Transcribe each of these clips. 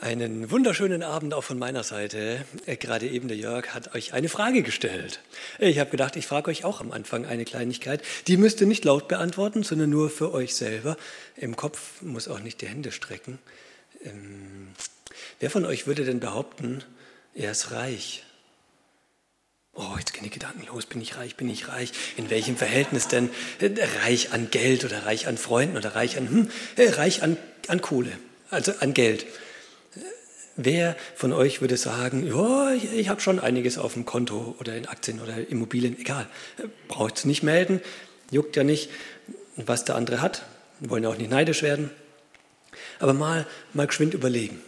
Einen wunderschönen Abend auch von meiner Seite. Äh, gerade eben der Jörg hat euch eine Frage gestellt. Ich habe gedacht, ich frage euch auch am Anfang eine Kleinigkeit. Die müsst ihr nicht laut beantworten, sondern nur für euch selber. Im Kopf muss auch nicht die Hände strecken. Ähm, wer von euch würde denn behaupten, er ist reich? Oh, jetzt gehen die Gedanken los. Bin ich reich? Bin ich reich? In welchem Verhältnis denn? Äh, reich an Geld oder reich an Freunden oder reich an, hm, äh, reich an, an Kohle, also an Geld. Wer von euch würde sagen, ja, ich habe schon einiges auf dem Konto oder in Aktien oder Immobilien, egal, braucht es nicht melden, juckt ja nicht, was der andere hat, wir wollen ja auch nicht neidisch werden, aber mal, mal geschwind überlegen.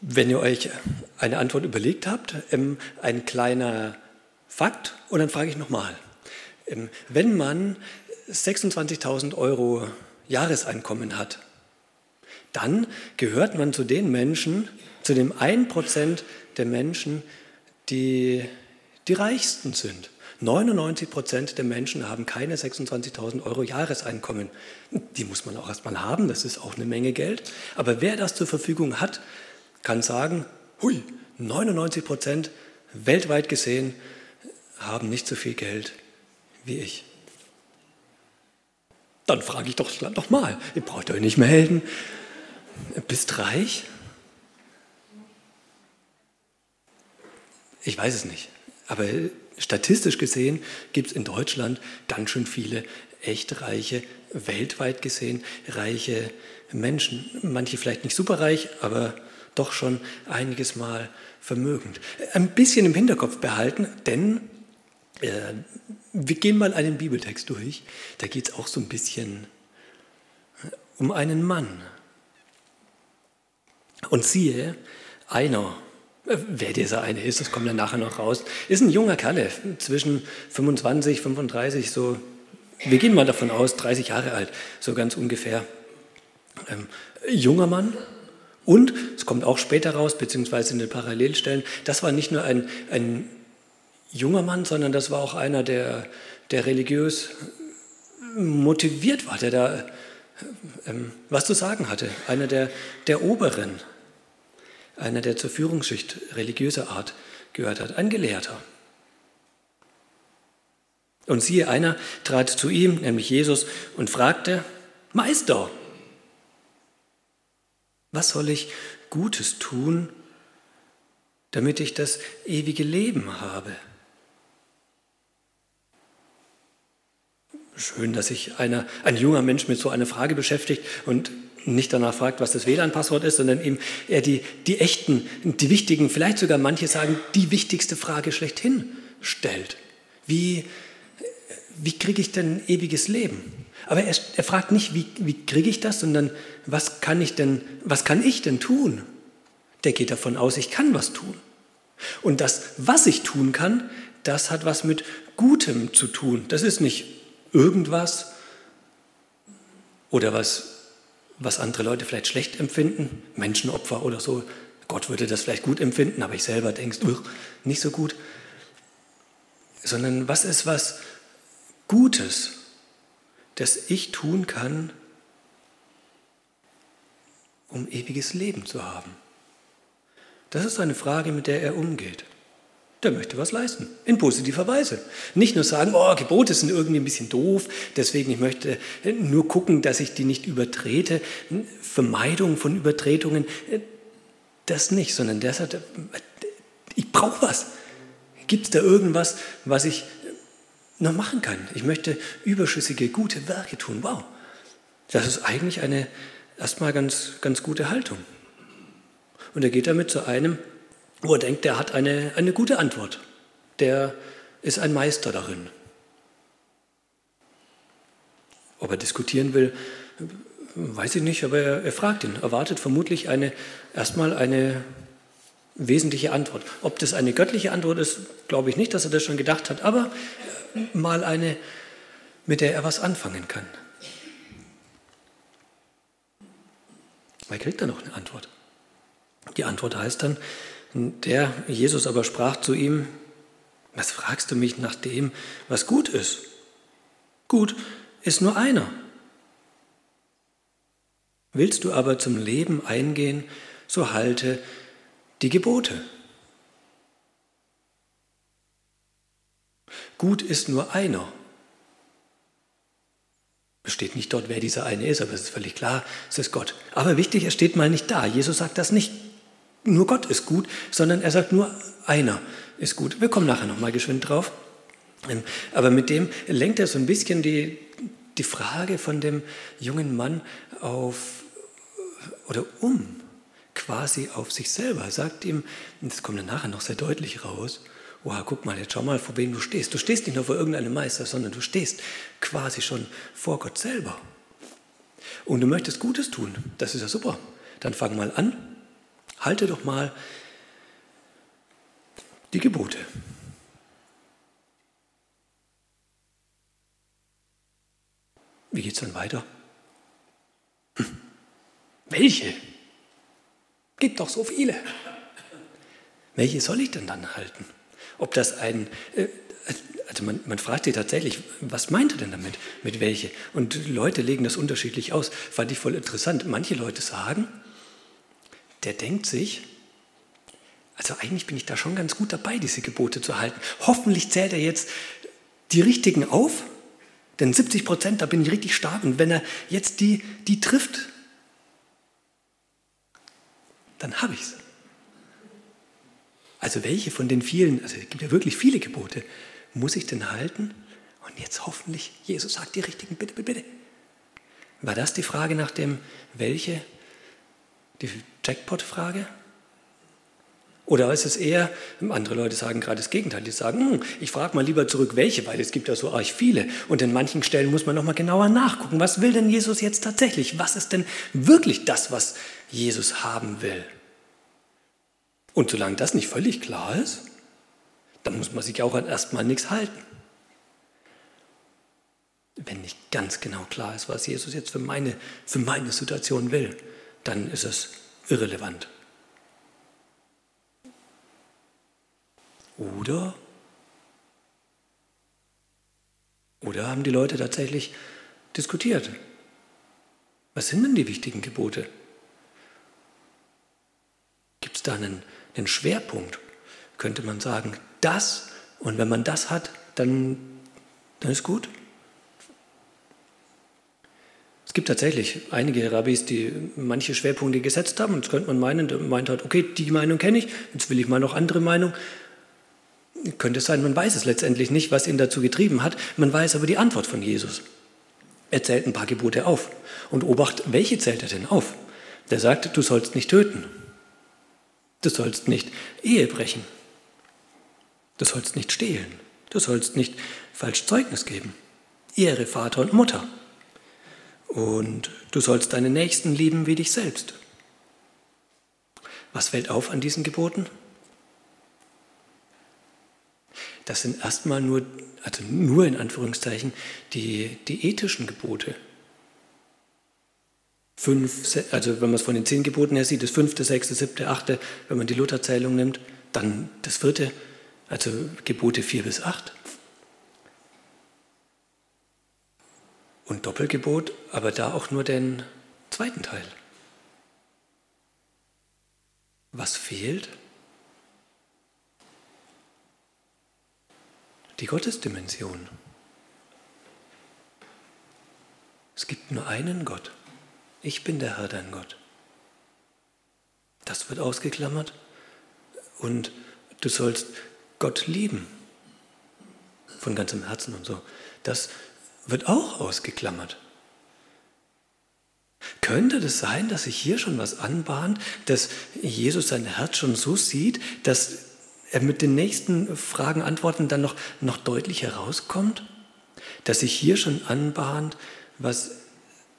Wenn ihr euch eine Antwort überlegt habt, ähm, ein kleiner Fakt und dann frage ich nochmal. Ähm, wenn man 26.000 Euro Jahreseinkommen hat, dann gehört man zu den Menschen, zu dem 1% der Menschen, die die reichsten sind. 99 Prozent der Menschen haben keine 26.000 Euro Jahreseinkommen. Die muss man auch erstmal haben, das ist auch eine Menge Geld. Aber wer das zur Verfügung hat, kann sagen, hui, 99 Prozent weltweit gesehen haben nicht so viel Geld wie ich. Dann frage ich doch noch mal, ihr braucht euch nicht melden. Bist reich? Ich weiß es nicht. Aber statistisch gesehen gibt es in Deutschland ganz schön viele echt reiche, weltweit gesehen reiche Menschen. Manche vielleicht nicht superreich, aber doch schon einiges Mal vermögend. Ein bisschen im Hinterkopf behalten, denn äh, wir gehen mal einen Bibeltext durch. Da geht es auch so ein bisschen um einen Mann. Und siehe, einer, äh, wer dieser eine ist, das kommt dann nachher noch raus, ist ein junger Kerl, zwischen 25, 35, so, wir gehen mal davon aus, 30 Jahre alt, so ganz ungefähr. Ähm, junger Mann. Und, es kommt auch später raus, beziehungsweise in den Parallelstellen, das war nicht nur ein, ein junger Mann, sondern das war auch einer, der, der religiös motiviert war, der da ähm, was zu sagen hatte, einer der, der Oberen, einer, der zur Führungsschicht religiöser Art gehört hat, ein Gelehrter. Und siehe, einer trat zu ihm, nämlich Jesus, und fragte, Meister, was soll ich Gutes tun, damit ich das ewige Leben habe? Schön, dass sich einer, ein junger Mensch mit so einer Frage beschäftigt und nicht danach fragt, was das WLAN-Passwort ist, sondern eben er die, die echten, die wichtigen, vielleicht sogar manche sagen, die wichtigste Frage schlechthin stellt. Wie, wie kriege ich denn ewiges Leben? Aber er, er fragt nicht, wie, wie kriege ich das, sondern was kann ich denn, was kann ich denn tun? Der geht davon aus, ich kann was tun. Und das, was ich tun kann, das hat was mit Gutem zu tun. Das ist nicht irgendwas oder was was andere Leute vielleicht schlecht empfinden, Menschenopfer oder so. Gott würde das vielleicht gut empfinden, aber ich selber denke, nicht so gut. Sondern was ist was Gutes, das ich tun kann, um ewiges Leben zu haben? Das ist eine Frage, mit der er umgeht der möchte was leisten, in positiver Weise. Nicht nur sagen, oh, Gebote sind irgendwie ein bisschen doof, deswegen ich möchte nur gucken, dass ich die nicht übertrete. Vermeidung von Übertretungen, das nicht, sondern der sagt, ich brauche was. Gibt es da irgendwas, was ich noch machen kann? Ich möchte überschüssige, gute Werke tun. Wow, das ist eigentlich eine erstmal ganz, ganz gute Haltung. Und er geht damit zu einem, wo er denkt, der hat eine, eine gute Antwort. Der ist ein Meister darin. Ob er diskutieren will, weiß ich nicht, aber er, er fragt ihn, erwartet vermutlich eine, erstmal eine wesentliche Antwort. Ob das eine göttliche Antwort ist, glaube ich nicht, dass er das schon gedacht hat, aber mal eine, mit der er was anfangen kann. Weil kriegt er noch eine Antwort. Die Antwort heißt dann, der Jesus aber sprach zu ihm, was fragst du mich nach dem, was gut ist? Gut ist nur einer. Willst du aber zum Leben eingehen, so halte die Gebote. Gut ist nur einer. Es steht nicht dort, wer dieser eine ist, aber es ist völlig klar, es ist Gott. Aber wichtig, es steht mal nicht da. Jesus sagt das nicht, nur Gott ist gut, sondern er sagt nur einer ist gut. Wir kommen nachher nochmal geschwind drauf. Ähm, aber mit dem lenkt er so ein bisschen die, die Frage von dem jungen Mann auf oder um quasi auf sich selber. Er sagt ihm, das kommt dann nachher noch sehr deutlich raus, wow, guck mal, jetzt schau mal, vor wem du stehst. Du stehst nicht nur vor irgendeinem Meister, sondern du stehst quasi schon vor Gott selber. Und du möchtest Gutes tun, das ist ja super. Dann fang mal an, halte doch mal die Gebote. Wie geht es dann weiter? Hm. Welche? Gibt doch so viele. Welche soll ich denn dann halten? Ob das ein, äh, also man, man fragt sich tatsächlich, was meint er denn damit, mit welche? Und Leute legen das unterschiedlich aus. Fand ich voll interessant. Manche Leute sagen, der denkt sich, also eigentlich bin ich da schon ganz gut dabei, diese Gebote zu halten. Hoffentlich zählt er jetzt die richtigen auf, denn 70 Prozent, da bin ich richtig stark. Und wenn er jetzt die, die trifft, dann habe ich es. Also welche von den vielen, also es gibt ja wirklich viele Gebote, muss ich denn halten? Und jetzt hoffentlich, Jesus sagt die richtigen, bitte, bitte, bitte. War das die Frage nach dem, welche? Die Jackpot-Frage? Oder ist es eher, andere Leute sagen gerade das Gegenteil, die sagen, hm, ich frage mal lieber zurück, welche, weil es gibt ja so arg viele. Und in manchen Stellen muss man nochmal genauer nachgucken, was will denn Jesus jetzt tatsächlich? Was ist denn wirklich das, was Jesus haben will? Und solange das nicht völlig klar ist, dann muss man sich auch erstmal nichts halten. Wenn nicht ganz genau klar ist, was Jesus jetzt für meine, für meine Situation will, dann ist es irrelevant. Oder, oder haben die Leute tatsächlich diskutiert? Was sind denn die wichtigen Gebote? Gibt es da einen den Schwerpunkt, könnte man sagen, das und wenn man das hat, dann, dann ist gut. Es gibt tatsächlich einige Rabbis, die manche Schwerpunkte gesetzt haben und das könnte man meinen, der meint hat, okay, die Meinung kenne ich, jetzt will ich mal noch andere Meinung. Könnte es sein, man weiß es letztendlich nicht, was ihn dazu getrieben hat, man weiß aber die Antwort von Jesus. Er zählt ein paar Gebote auf und obacht, welche zählt er denn auf? Der sagt, du sollst nicht töten. Du sollst nicht Ehe brechen. Du sollst nicht stehlen. Du sollst nicht falsch Zeugnis geben. Ehre Vater und Mutter. Und du sollst deinen Nächsten lieben wie dich selbst. Was fällt auf an diesen Geboten? Das sind erstmal nur, also nur in Anführungszeichen, die, die ethischen Gebote, fünf, also wenn man es von den zehn Geboten her sieht, das fünfte, sechste, siebte, achte, wenn man die Lutherzählung nimmt, dann das vierte, also Gebote vier bis acht. Und Doppelgebot, aber da auch nur den zweiten Teil. Was fehlt? Die Gottesdimension. Es gibt nur einen Gott. Ich bin der Herr dein Gott. Das wird ausgeklammert. Und du sollst Gott lieben. Von ganzem Herzen und so. Das wird auch ausgeklammert. Könnte das sein, dass sich hier schon was anbahnt, dass Jesus sein Herz schon so sieht, dass er mit den nächsten Fragen, Antworten dann noch, noch deutlich herauskommt? Dass sich hier schon anbahnt, was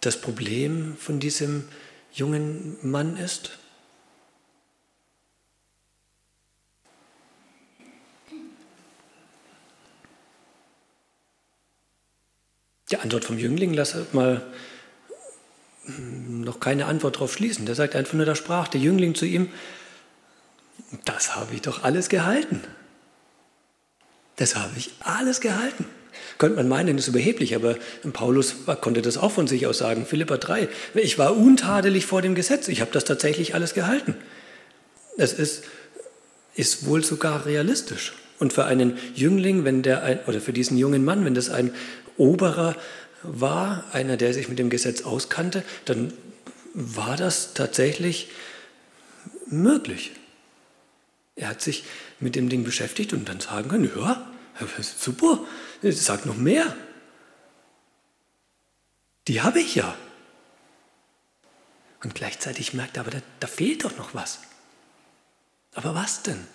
das Problem von diesem jungen Mann ist? Die Antwort vom Jüngling lass mal noch keine Antwort darauf schließen. Der sagt einfach nur, da sprach der Jüngling zu ihm, das habe ich doch alles gehalten. Das habe ich alles gehalten. Könnte man meinen, ist überheblich, aber Paulus konnte das auch von sich aus sagen. Philippa 3, ich war untadelig vor dem Gesetz, ich habe das tatsächlich alles gehalten. Es ist, ist wohl sogar realistisch. Und für einen Jüngling, wenn der ein, oder für diesen jungen Mann, wenn das ein Oberer war, einer, der sich mit dem Gesetz auskannte, dann war das tatsächlich möglich. Er hat sich mit dem Ding beschäftigt und dann sagen können, ja, super, sag noch mehr. Die habe ich ja. Und gleichzeitig merkt er, aber da, da fehlt doch noch was. Aber was denn?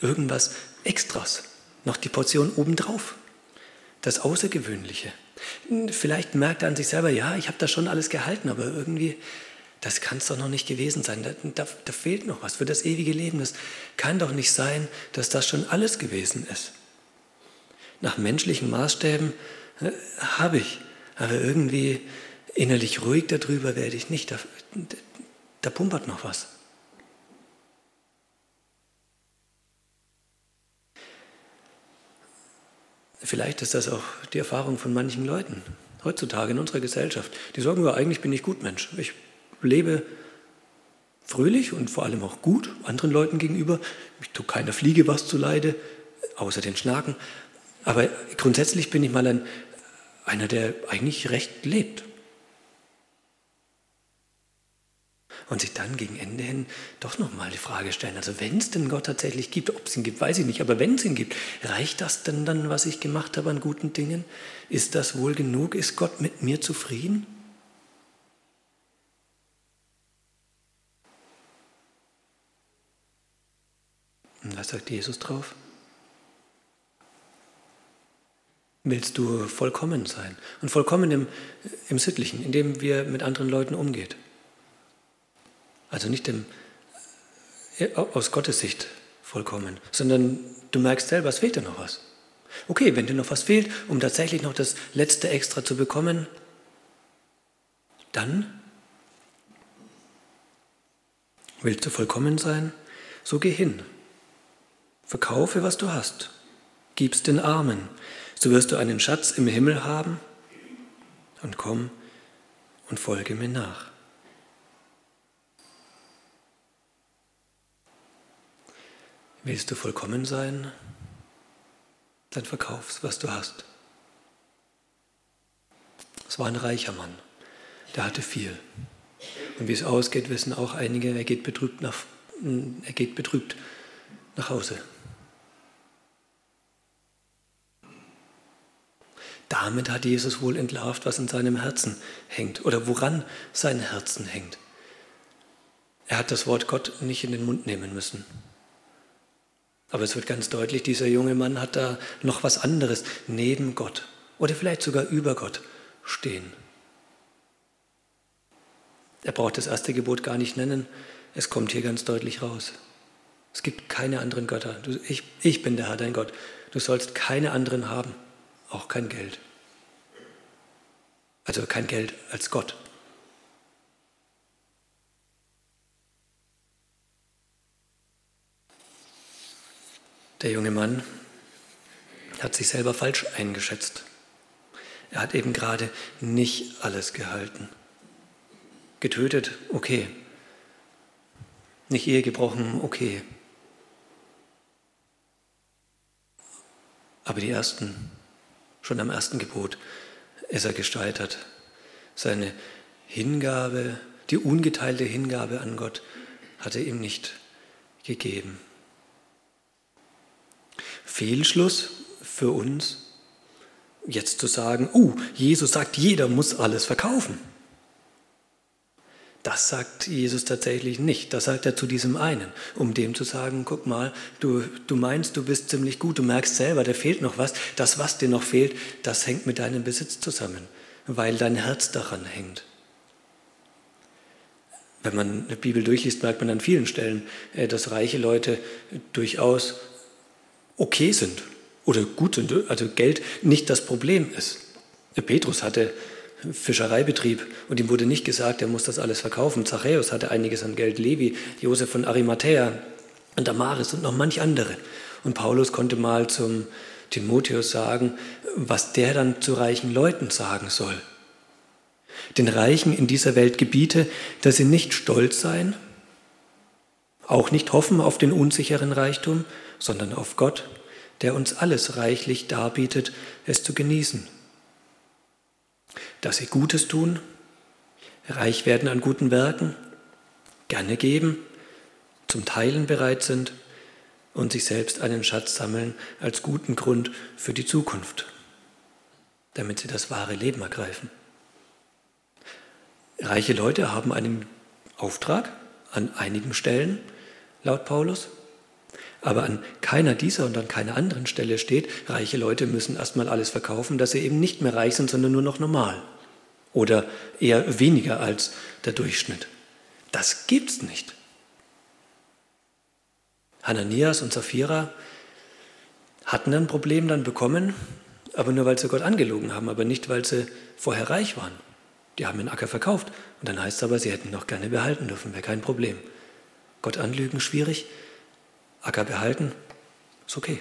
Irgendwas Extras, noch die Portion obendrauf, das Außergewöhnliche. Vielleicht merkt er an sich selber, ja, ich habe das schon alles gehalten, aber irgendwie, das kann es doch noch nicht gewesen sein. Da, da, da, fehlt noch was für das ewige Leben. Das kann doch nicht sein, dass das schon alles gewesen ist. Nach menschlichen Maßstäben äh, habe ich, aber irgendwie innerlich ruhig darüber werde ich nicht. Da, da pumpert noch was. Vielleicht ist das auch die Erfahrung von manchen Leuten heutzutage in unserer Gesellschaft. Die sagen, ja, eigentlich bin ich gut Mensch. Ich lebe fröhlich und vor allem auch gut anderen Leuten gegenüber. Ich tue keiner Fliege was zu Leide, außer den Schnaken. Aber grundsätzlich bin ich mal ein, einer, der eigentlich recht lebt. Und sich dann gegen Ende hin doch nochmal die Frage stellen, also wenn es denn Gott tatsächlich gibt, ob es ihn gibt, weiß ich nicht, aber wenn es ihn gibt, reicht das denn dann, was ich gemacht habe an guten Dingen? Ist das wohl genug? Ist Gott mit mir zufrieden? Und was sagt Jesus drauf? Willst du vollkommen sein? Und vollkommen im, im Sittlichen, indem wir mit anderen Leuten umgeht. Also nicht im, äh, aus Gottes Sicht vollkommen, sondern du merkst selber, es fehlt dir noch was. Okay, wenn dir noch was fehlt, um tatsächlich noch das letzte Extra zu bekommen, dann willst du vollkommen sein, so geh hin. Verkaufe, was du hast, gib's den Armen, so wirst du einen Schatz im Himmel haben und komm und folge mir nach. Willst du vollkommen sein? Dann verkaufst, was du hast. Es war ein reicher Mann, der hatte viel. Und wie es ausgeht, wissen auch einige, er geht betrübt nach, er geht betrübt nach Hause. Damit hat Jesus wohl entlarvt, was in seinem Herzen hängt oder woran sein Herzen hängt. Er hat das Wort Gott nicht in den Mund nehmen müssen. Aber es wird ganz deutlich, dieser junge Mann hat da noch was anderes neben Gott oder vielleicht sogar über Gott stehen. Er braucht das erste Gebot gar nicht nennen, es kommt hier ganz deutlich raus. Es gibt keine anderen Götter. Du, ich, ich bin der Herr, dein Gott. Du sollst keine anderen haben, auch kein Geld. Also kein Geld als Gott. Der junge Mann hat sich selber falsch eingeschätzt. Er hat eben gerade nicht alles gehalten. Getötet, okay. Nicht Ehe gebrochen, okay. Aber die ersten, schon am ersten Gebot, ist er gescheitert. Seine Hingabe, die ungeteilte Hingabe an Gott, hat er ihm nicht gegeben. Fehlschluss für uns, jetzt zu sagen, oh, Jesus sagt, jeder muss alles verkaufen. Das sagt Jesus tatsächlich nicht. Das sagt er zu diesem einen, um dem zu sagen, guck mal, du, du meinst, du bist ziemlich gut, du merkst selber, da fehlt noch was. Das, was dir noch fehlt, das hängt mit deinem Besitz zusammen, weil dein Herz daran hängt. Wenn man eine Bibel durchliest, merkt man an vielen Stellen, äh, dass reiche Leute durchaus okay sind oder gut sind, also Geld nicht das Problem ist. Petrus hatte Fischereibetrieb und ihm wurde nicht gesagt, er muss das alles verkaufen. Zachäus hatte einiges an Geld, Levi, Josef von Arimathea und Damaris und noch manch andere. Und Paulus konnte mal zum, Timotheus sagen, was der dann zu reichen Leuten sagen soll. Den Reichen in dieser Welt gebiete, dass sie nicht stolz seien, auch nicht hoffen auf den unsicheren Reichtum, sondern auf Gott, der uns alles reichlich darbietet, es zu genießen. Dass sie Gutes tun, reich werden an guten Werken, gerne geben, zum Teilen bereit sind und sich selbst einen Schatz sammeln als guten Grund für die Zukunft, damit sie das wahre Leben ergreifen. Reiche Leute haben einen Auftrag an einigen Stellen, laut Paulus, aber an keiner dieser und an keiner anderen Stelle steht, reiche Leute müssen erstmal alles verkaufen, dass sie eben nicht mehr reich sind, sondern nur noch normal oder eher weniger als der Durchschnitt. Das gibt's nicht. Hananias und Sapphira hatten ein Problem dann bekommen, aber nur weil sie Gott angelogen haben, aber nicht weil sie vorher reich waren. Die haben den Acker verkauft und dann heißt es aber, sie hätten noch gerne behalten dürfen, wäre kein Problem. Gott anlügen schwierig, Acker behalten ist okay.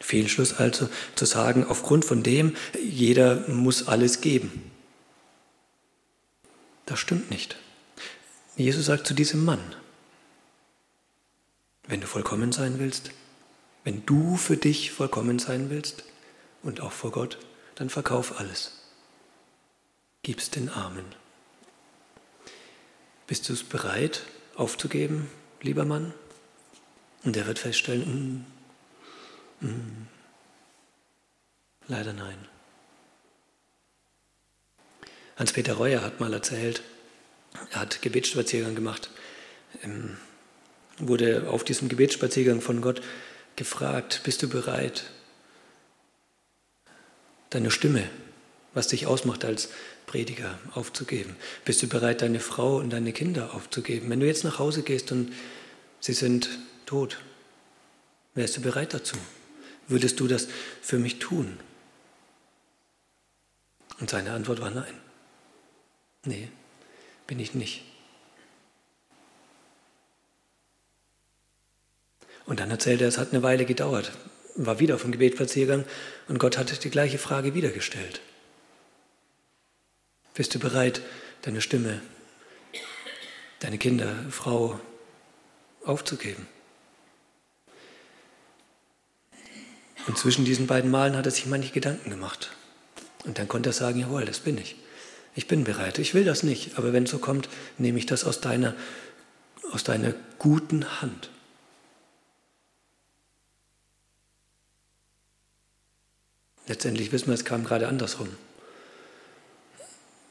Fehlschluss also zu sagen, aufgrund von dem, jeder muss alles geben. Das stimmt nicht. Jesus sagt zu diesem Mann, wenn du vollkommen sein willst, wenn du für dich vollkommen sein willst und auch vor Gott, dann verkauf alles. Gib's den Armen. Bist du es bereit aufzugeben, lieber Mann? Und er wird feststellen, mm, mm, leider nein. Hans-Peter Reuer hat mal erzählt, er hat Gebetsspaziergang gemacht, ähm, wurde auf diesem Gebetsspaziergang von Gott gefragt, bist du bereit, deine Stimme, was dich ausmacht als Prediger, aufzugeben? Bist du bereit, deine Frau und deine Kinder aufzugeben? Wenn du jetzt nach Hause gehst und sie sind tot. Wärst du bereit dazu? Würdest du das für mich tun? Und seine Antwort war nein. Nee, bin ich nicht. Und dann erzählte er, es hat eine Weile gedauert, war wieder auf dem Gebetspaziergang und Gott hat die gleiche Frage wieder gestellt. Bist du bereit, deine Stimme, deine Kinder, Frau aufzugeben? Und zwischen diesen beiden Malen hat er sich manche Gedanken gemacht. Und dann konnte er sagen, jawohl, das bin ich. Ich bin bereit. Ich will das nicht, aber wenn es so kommt, nehme ich das aus deiner, aus deiner guten Hand. Letztendlich wissen wir, es kam gerade andersrum.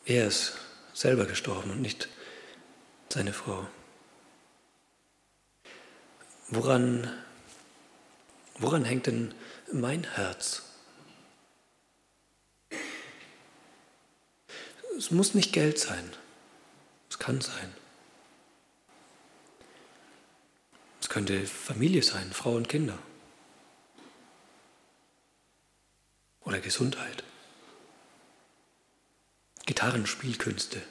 Er ist selber gestorben und nicht seine Frau. Woran, woran hängt denn mein Herz. Es muss nicht Geld sein. Es kann sein. Es könnte Familie sein, Frau und Kinder. Oder Gesundheit. Gitarrenspielkünste.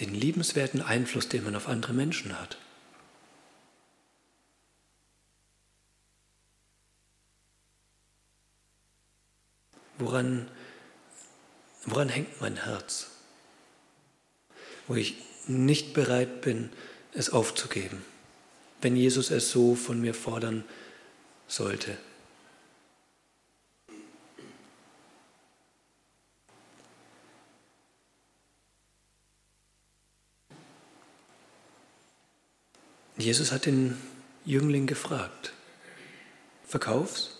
Den liebenswerten Einfluss, den man auf andere Menschen hat. Woran, woran hängt mein Herz? Wo ich nicht bereit bin, es aufzugeben, wenn Jesus es so von mir fordern sollte. Jesus hat den Jüngling gefragt, verkauf's?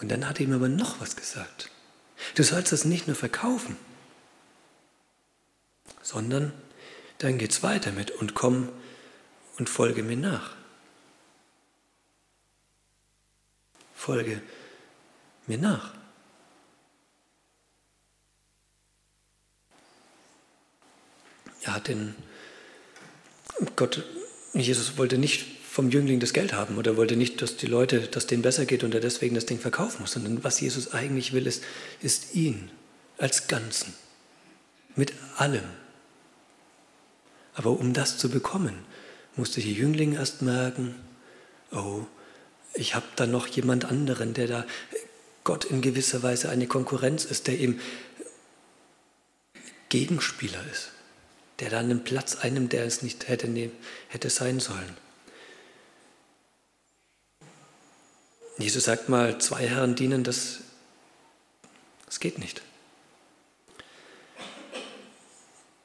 Und dann hat er ihm aber noch was gesagt. Du sollst das nicht nur verkaufen, sondern dann geht's weiter mit und komm und folge mir nach. Folge mir nach. Er hat den Gott, Jesus wollte nicht vom Jüngling das Geld haben oder wollte nicht, dass die Leute, dass denen besser geht und er deswegen das Ding verkaufen muss, sondern was Jesus eigentlich will, ist, ist ihn als Ganzen, mit allem. Aber um das zu bekommen, musste der Jüngling erst merken, oh, ich habe da noch jemand anderen, der da Gott in gewisser Weise eine Konkurrenz ist, der ihm Gegenspieler ist, der da einen Platz einnimmt, der es nicht hätte, hätte sein sollen. Jesus sagt mal, zwei Herren dienen, das, das geht nicht.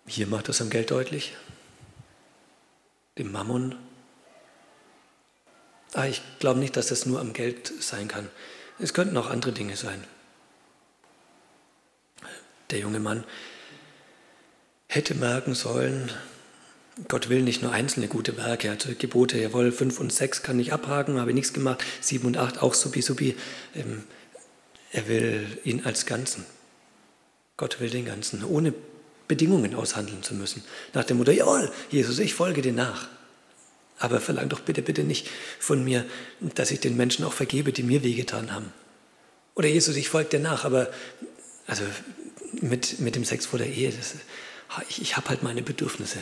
Hier macht das am Geld deutlich, dem Mammon. Ah, ich glaube nicht, dass das nur am Geld sein kann. Es könnten auch andere Dinge sein. Der junge Mann hätte merken sollen, Gott will nicht nur einzelne gute Werke, er hat Gebote, jawohl, fünf und sechs kann ich abhaken, habe nichts gemacht, sieben und acht auch supi supi. Ähm, er will ihn als Ganzen. Gott will den Ganzen, ohne Bedingungen aushandeln zu müssen. Nach dem Motto, jawohl, Jesus, ich folge dir nach. Aber verlang doch bitte, bitte nicht von mir, dass ich den Menschen auch vergebe, die mir wehgetan haben. Oder Jesus, ich folge dir nach, aber also mit, mit dem Sex vor der Ehe, das, ich, ich habe halt meine Bedürfnisse.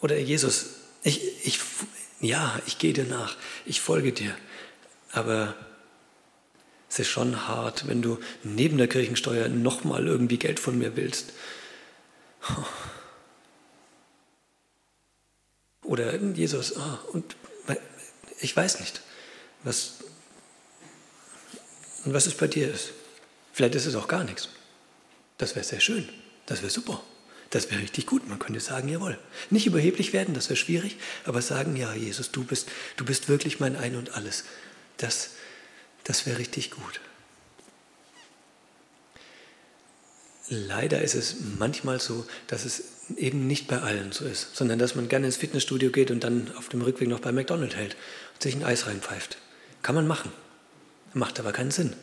Oder Jesus, ich, ich, ja, ich gehe dir nach, ich folge dir. Aber es ist schon hart, wenn du neben der Kirchensteuer nochmal irgendwie Geld von mir willst. Oder Jesus, oh, und ich weiß nicht, was, was es bei dir ist. Vielleicht ist es auch gar nichts. Das wäre sehr schön, das wäre super. Das wäre richtig gut. Man könnte sagen, jawohl. Nicht überheblich werden, das wäre schwierig, aber sagen, ja, Jesus, du bist, du bist wirklich mein Ein und alles. Das, das wäre richtig gut. Leider ist es manchmal so, dass es eben nicht bei allen so ist, sondern dass man gerne ins Fitnessstudio geht und dann auf dem Rückweg noch bei McDonald's hält und sich ein Eis reinpfeift. Kann man machen, macht aber keinen Sinn.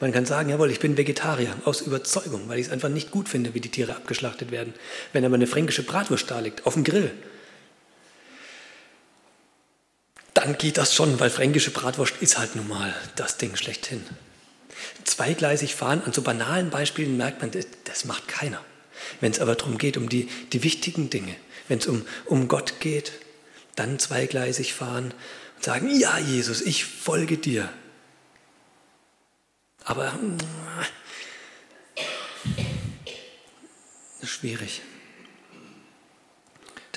Man kann sagen, jawohl, ich bin Vegetarier aus Überzeugung, weil ich es einfach nicht gut finde, wie die Tiere abgeschlachtet werden. Wenn aber eine fränkische Bratwurst da liegt, auf dem Grill, dann geht das schon, weil fränkische Bratwurst ist halt nun mal das Ding schlechthin. Zweigleisig fahren, an so banalen Beispielen merkt man, das macht keiner. Wenn es aber darum geht, um die, die wichtigen Dinge, wenn es um, um Gott geht, dann zweigleisig fahren und sagen, ja Jesus, ich folge dir. Aber äh, schwierig.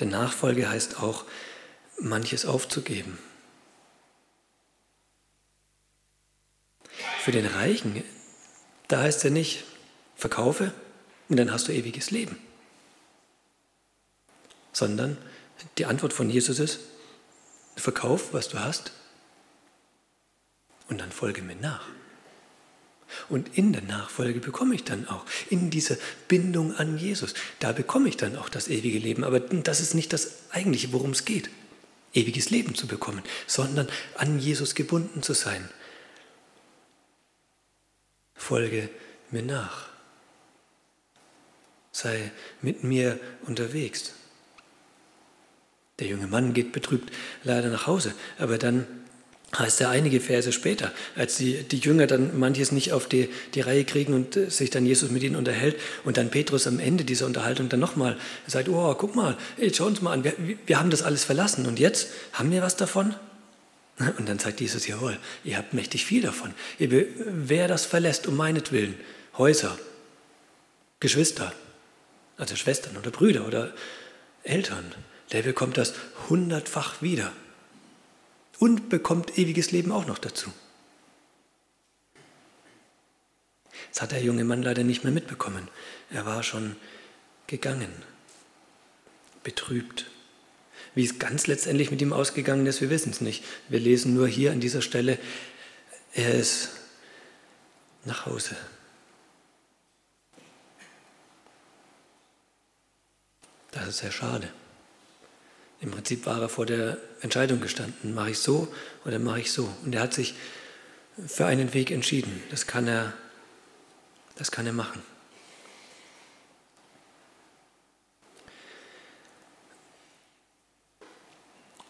Denn Nachfolge heißt auch, manches aufzugeben. Für den Reichen, da heißt er nicht, verkaufe und dann hast du ewiges Leben. Sondern die Antwort von Jesus ist, verkauf, was du hast und dann folge mir nach. Und in der Nachfolge bekomme ich dann auch, in dieser Bindung an Jesus, da bekomme ich dann auch das ewige Leben. Aber das ist nicht das eigentliche, worum es geht, ewiges Leben zu bekommen, sondern an Jesus gebunden zu sein. Folge mir nach. Sei mit mir unterwegs. Der junge Mann geht betrübt leider nach Hause, aber dann heißt er einige Verse später, als die, die Jünger dann manches nicht auf die, die Reihe kriegen und äh, sich dann Jesus mit ihnen unterhält und dann Petrus am Ende dieser Unterhaltung dann nochmal sagt, oh, guck mal, jetzt schau uns mal an, wir, wir haben das alles verlassen und jetzt haben wir was davon? Und dann sagt Jesus, jawohl, ihr habt mächtig viel davon. Wer das verlässt um meinetwillen, Häuser, Geschwister, also Schwestern oder Brüder oder Eltern, der bekommt das hundertfach wieder und bekommt ewiges Leben auch noch dazu. Das hat der junge Mann leider nicht mehr mitbekommen. Er war schon gegangen, betrübt. Wie es ganz letztendlich mit ihm ausgegangen ist, wir wissen es nicht. Wir lesen nur hier an dieser Stelle, er ist nach Hause. Das ist sehr schade. Im Prinzip war er vor der Entscheidung gestanden, mache ich so oder mache ich so. Und er hat sich für einen Weg entschieden. Das kann er, das kann er machen.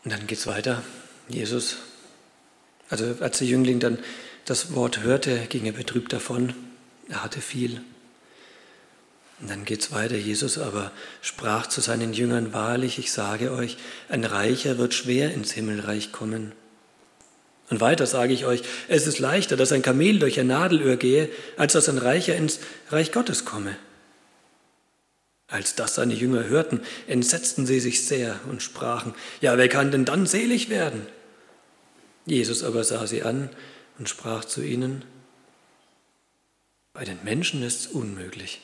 Und dann geht es weiter. Jesus, also als der Jüngling dann das Wort hörte, ging er betrübt davon. Er hatte viel. Und dann geht es weiter. Jesus aber sprach zu seinen Jüngern, wahrlich, ich sage euch, ein Reicher wird schwer ins Himmelreich kommen. Und weiter sage ich euch, es ist leichter, dass ein Kamel durch ein Nadelöhr gehe, als dass ein Reicher ins Reich Gottes komme. Als das seine Jünger hörten, entsetzten sie sich sehr und sprachen, ja, wer kann denn dann selig werden? Jesus aber sah sie an und sprach zu ihnen, bei den Menschen ist es unmöglich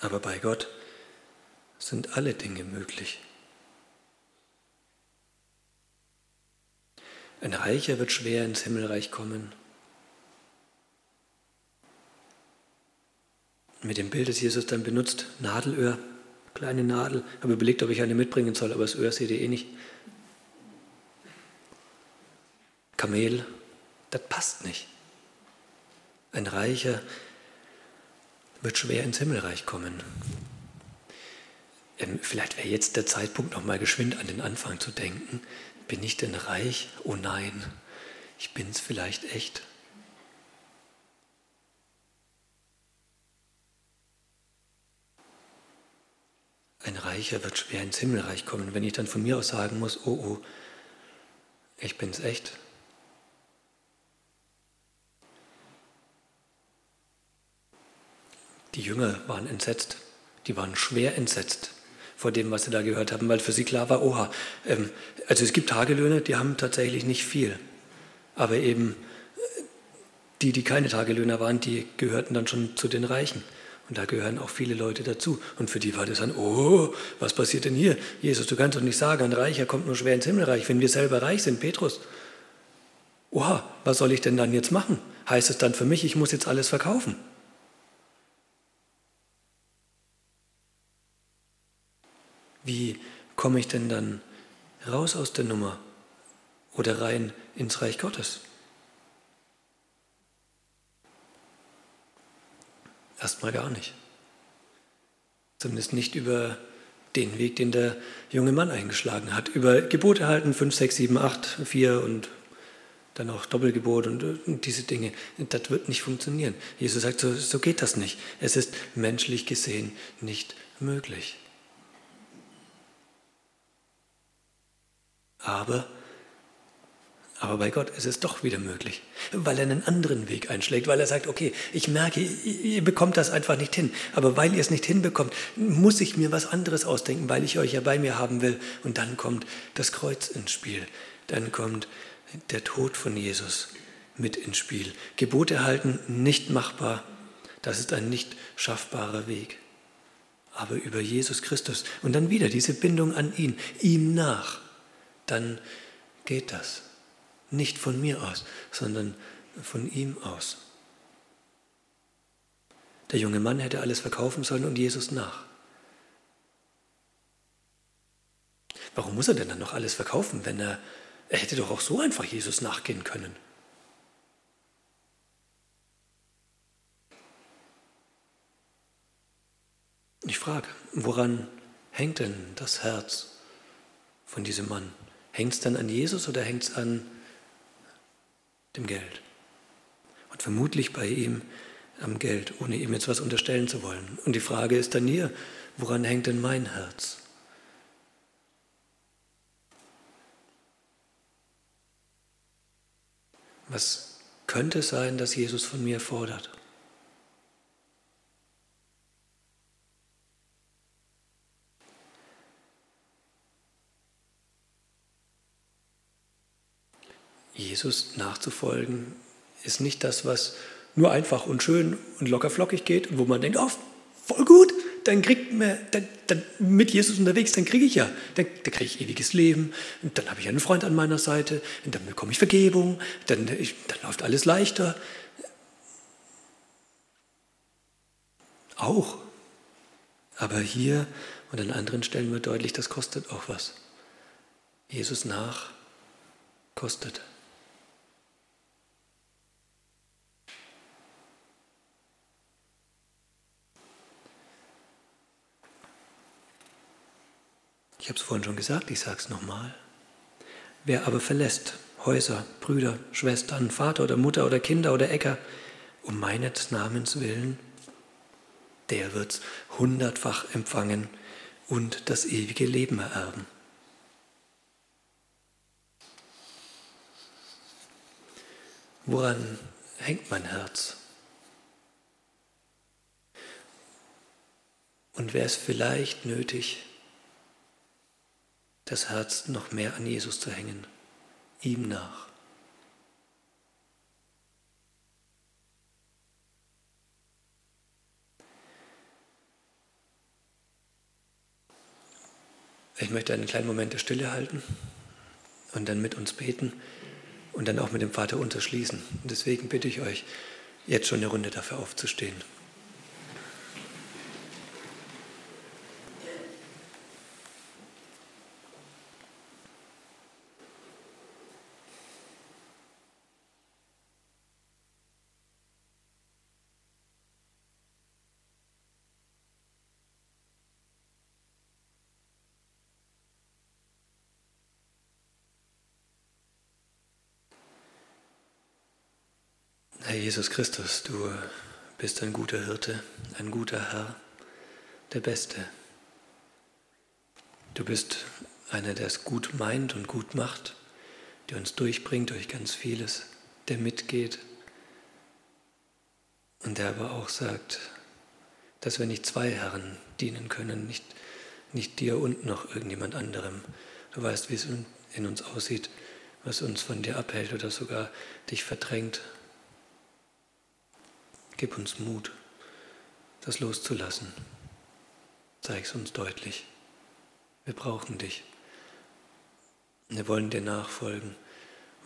aber bei Gott sind alle Dinge möglich. Ein Reicher wird schwer ins Himmelreich kommen. Mit dem Bild, das Jesus dann benutzt, Nadelöhr, kleine Nadel. Habe überlegt, ob ich eine mitbringen soll, aber das Öhr seht ihr eh nicht. Kamel, das passt nicht. Ein Reicher wird schwer ins Himmelreich kommen. Ähm, vielleicht wäre jetzt der Zeitpunkt, nochmal geschwind an den Anfang zu denken. Bin ich denn reich? Oh nein, ich bin es vielleicht echt. Ein Reicher wird schwer ins Himmelreich kommen, wenn ich dann von mir aus sagen muss, oh oh, ich bin es echt. Die Jünger waren entsetzt, die waren schwer entsetzt vor dem, was sie da gehört haben, weil für sie klar war, oha, ähm, also es gibt Tagelöhner, die haben tatsächlich nicht viel, aber eben äh, die, die keine Tagelöhner waren, die gehörten dann schon zu den Reichen. Und da gehören auch viele Leute dazu. Und für die war das dann, oh, was passiert denn hier? Jesus, du kannst doch nicht sagen, ein Reicher kommt nur schwer ins Himmelreich, wenn wir selber reich sind, Petrus. Oha, was soll ich denn dann jetzt machen? Heißt es dann für mich, ich muss jetzt alles verkaufen? Wie komme ich denn dann raus aus der Nummer oder rein ins Reich Gottes? Erstmal gar nicht. Zumindest nicht über den Weg, den der junge Mann eingeschlagen hat. Über Gebote halten, 5, 6, 7, 8, 4 und dann auch Doppelgebot und, diese Dinge. Das wird nicht funktionieren. Jesus sagt, so, so geht das nicht. Es ist menschlich gesehen nicht möglich. Aber, aber bei Gott ist es doch wieder möglich, weil er einen anderen Weg einschlägt, weil er sagt, okay, ich merke, ihr bekommt das einfach nicht hin, aber weil ihr es nicht hinbekommt, muss ich mir was anderes ausdenken, weil ich euch ja bei mir haben will. Und dann kommt das Kreuz ins Spiel, dann kommt der Tod von Jesus mit ins Spiel. Gebote halten nicht machbar, das ist ein nicht schaffbarer Weg. Aber über Jesus Christus und dann wieder diese Bindung an ihn, ihm nach dann geht das. Nicht von mir aus, sondern von ihm aus. Der junge Mann hätte alles verkaufen sollen und Jesus nach. Warum muss er denn dann noch alles verkaufen, wenn er, er hätte doch auch so einfach Jesus nachgehen können? Ich frage, woran hängt denn das Herz von diesem Mann? Hängt es dann an Jesus oder hängt es an dem Geld? Und vermutlich bei ihm am Geld, ohne ihm jetzt was unterstellen zu wollen. Und die Frage ist dann hier, woran hängt denn mein Herz? Was könnte sein, dass Jesus von mir fordert? Jesus nachzufolgen ist nicht das, was nur einfach und schön und lockerflockig geht und wo man denkt, oh, voll gut, dann kriegt man, dann, dann mit Jesus unterwegs, dann kriege ich ja, dann, dann kriege ich ewiges Leben und dann habe ich einen Freund an meiner Seite und dann bekomme ich Vergebung, dann, ich, dann läuft alles leichter. Auch. Aber hier und an anderen Stellen wird deutlich, das kostet auch was. Jesus nach kostet. Ich habe es vorhin schon gesagt, ich sage es nochmal. Wer aber verlässt Häuser, Brüder, Schwestern, Vater oder Mutter oder Kinder oder Äcker um meines Namens willen, der wird's hundertfach empfangen und das ewige Leben ererben. Woran hängt mein Herz? Und wäre es vielleicht nötig, das Herz noch mehr an Jesus zu hängen, ihm nach? Ich möchte einen kleinen Moment der Stille halten und dann mit uns beten und dann auch mit dem Vater unterschließen. Und deswegen bitte ich euch, jetzt schon eine Runde dafür aufzustehen. Herr Jesus Christus, du bist ein guter Hirte, ein guter Herr, der Beste. Du bist einer, der es gut meint und gut macht, der uns durchbringt durch ganz vieles, der mitgeht und der aber auch sagt, dass wir nicht zwei Herren dienen können, nicht, nicht dir und noch irgendjemand anderem. Du weißt, wie es in uns aussieht, was uns von dir abhält oder sogar dich verdrängt Gib uns Mut, das loszulassen. Zeig es uns deutlich. Wir brauchen dich. Wir wollen dir nachfolgen,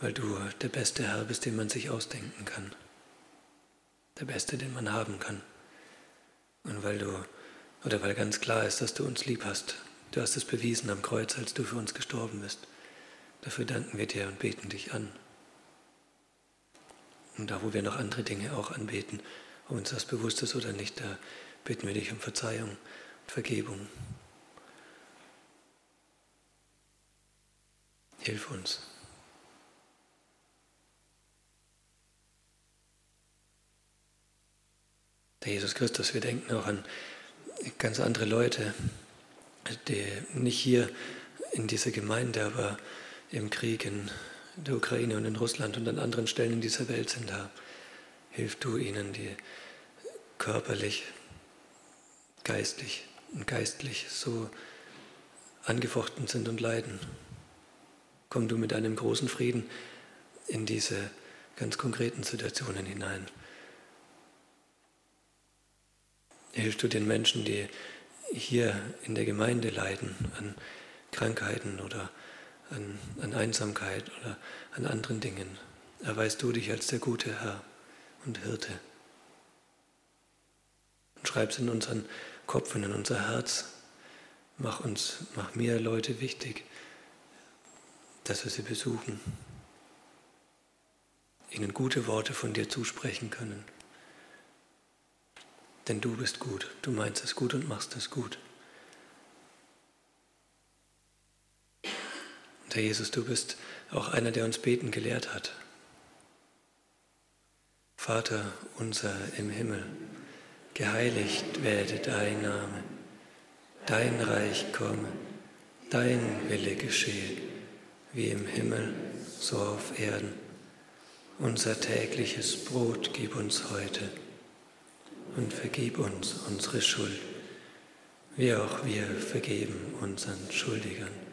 weil du der beste Herr bist, den man sich ausdenken kann. Der beste, den man haben kann. Und weil du, oder weil ganz klar ist, dass du uns lieb hast. Du hast es bewiesen am Kreuz, als du für uns gestorben bist. Dafür danken wir dir und beten dich an. Und da, wo wir noch andere Dinge auch anbeten, ob uns das bewusst ist oder nicht, da bitten wir dich um Verzeihung und Vergebung. Hilf uns. Der Jesus Christus, wir denken auch an ganz andere Leute, die nicht hier in dieser Gemeinde, aber im Krieg in der Ukraine und in Russland und an anderen Stellen in dieser Welt sind da. Hilf du ihnen, die körperlich, geistig und geistlich so angefochten sind und leiden. Komm du mit einem großen Frieden in diese ganz konkreten Situationen hinein. Hilf du den Menschen, die hier in der Gemeinde leiden an Krankheiten oder an, an Einsamkeit oder an anderen Dingen. Erweist du dich als der gute Herr und Hirte. Und schreib es in unseren Kopf und in unser Herz. Mach uns, mach mir Leute wichtig, dass wir sie besuchen, ihnen gute Worte von dir zusprechen können. Denn du bist gut, du meinst es gut und machst es gut. Herr Jesus, du bist auch einer, der uns beten gelehrt hat. Vater unser im Himmel, geheiligt werde dein Name, dein Reich komme, dein Wille geschehe, wie im Himmel, so auf Erden. Unser tägliches Brot gib uns heute und vergib uns unsere Schuld, wie auch wir vergeben unseren Schuldigern.